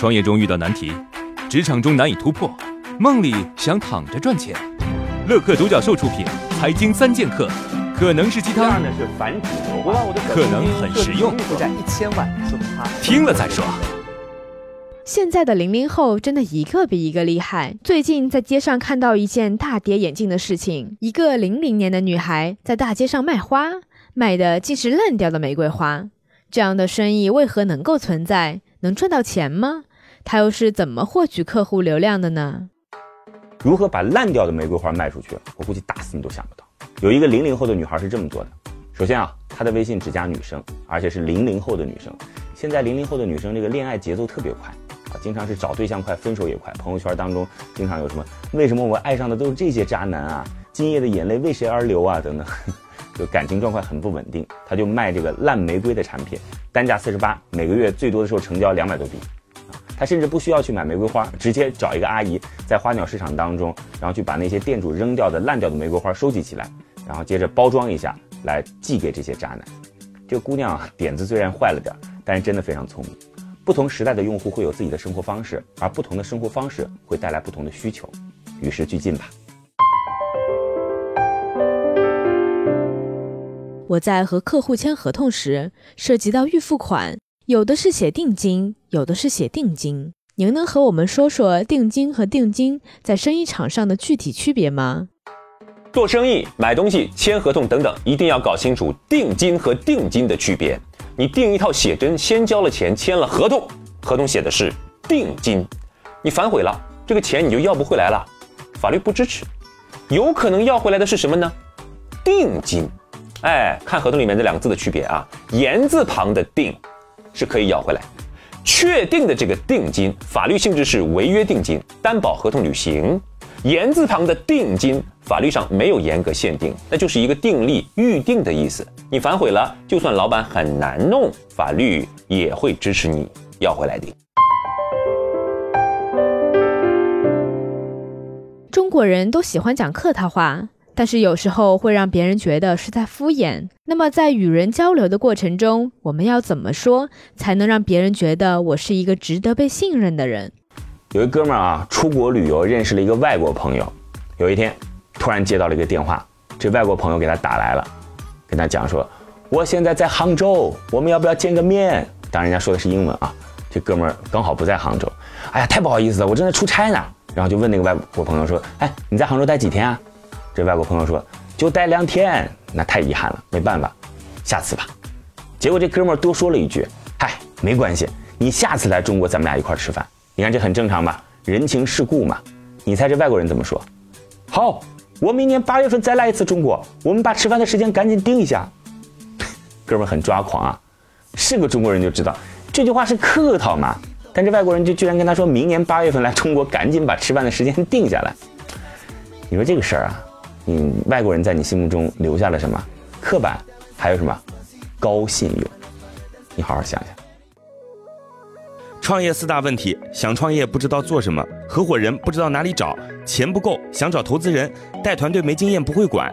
创业中遇到难题，职场中难以突破，梦里想躺着赚钱。乐客独角兽出品，《财经三剑客》可能是鸡汤，呢是反指我把我的可能很实用负债一千万，他听了再说。现在的零零后真的一个比一个厉害。最近在街上看到一件大跌眼镜的事情：一个零零年的女孩在大街上卖花，卖的竟是烂掉的玫瑰花。这样的生意为何能够存在？能赚到钱吗？他又是怎么获取客户流量的呢？如何把烂掉的玫瑰花卖出去？我估计打死你都想不到。有一个零零后的女孩是这么做的：首先啊，她的微信只加女生，而且是零零后的女生。现在零零后的女生这个恋爱节奏特别快啊，经常是找对象快，分手也快。朋友圈当中经常有什么“为什么我爱上的都是这些渣男啊？今夜的眼泪为谁而流啊？”等等，就感情状况很不稳定。她就卖这个烂玫瑰的产品，单价四十八，每个月最多的时候成交两百多笔。他甚至不需要去买玫瑰花，直接找一个阿姨在花鸟市场当中，然后去把那些店主扔掉的烂掉的玫瑰花收集起来，然后接着包装一下来寄给这些渣男。这个姑娘啊，点子虽然坏了点，但是真的非常聪明。不同时代的用户会有自己的生活方式，而不同的生活方式会带来不同的需求，与时俱进吧。我在和客户签合同时，涉及到预付款，有的是写定金，有的是写定金。您能和我们说说定金和定金在生意场上的具体区别吗？做生意、买东西、签合同等等，一定要搞清楚定金和定金的区别。你订一套写真，先交了钱，签了合同，合同写的是定金，你反悔了，这个钱你就要不回来了，法律不支持。有可能要回来的是什么呢？定金。哎，看合同里面这两个字的区别啊，言字旁的定是可以要回来，确定的这个定金，法律性质是违约定金，担保合同履行。言字旁的定金，法律上没有严格限定，那就是一个定例、预定的意思。你反悔了，就算老板很难弄，法律也会支持你要回来的。中国人都喜欢讲客套话，但是有时候会让别人觉得是在敷衍。那么在与人交流的过程中，我们要怎么说才能让别人觉得我是一个值得被信任的人？有一哥们儿啊，出国旅游认识了一个外国朋友，有一天突然接到了一个电话，这外国朋友给他打来了，跟他讲说，我现在在杭州，我们要不要见个面？当然人家说的是英文啊，这哥们儿刚好不在杭州，哎呀，太不好意思了，我正在出差呢。然后就问那个外国朋友说，哎，你在杭州待几天啊？这外国朋友说，就待两天，那太遗憾了，没办法，下次吧。结果这哥们儿多说了一句，嗨，没关系，你下次来中国咱们俩一块儿吃饭。你看这很正常吧？人情世故嘛。你猜这外国人怎么说？好，我明年八月份再来一次中国，我们把吃饭的时间赶紧定一下。哥们儿很抓狂啊，是个中国人就知道这句话是客套嘛。但这外国人就居然跟他说明年八月份来中国，赶紧把吃饭的时间定下来。你说这个事儿啊，你外国人在你心目中留下了什么？刻板，还有什么？高信用。你好好想想。创业四大问题：想创业不知道做什么，合伙人不知道哪里找，钱不够想找投资人，带团队没经验不会管。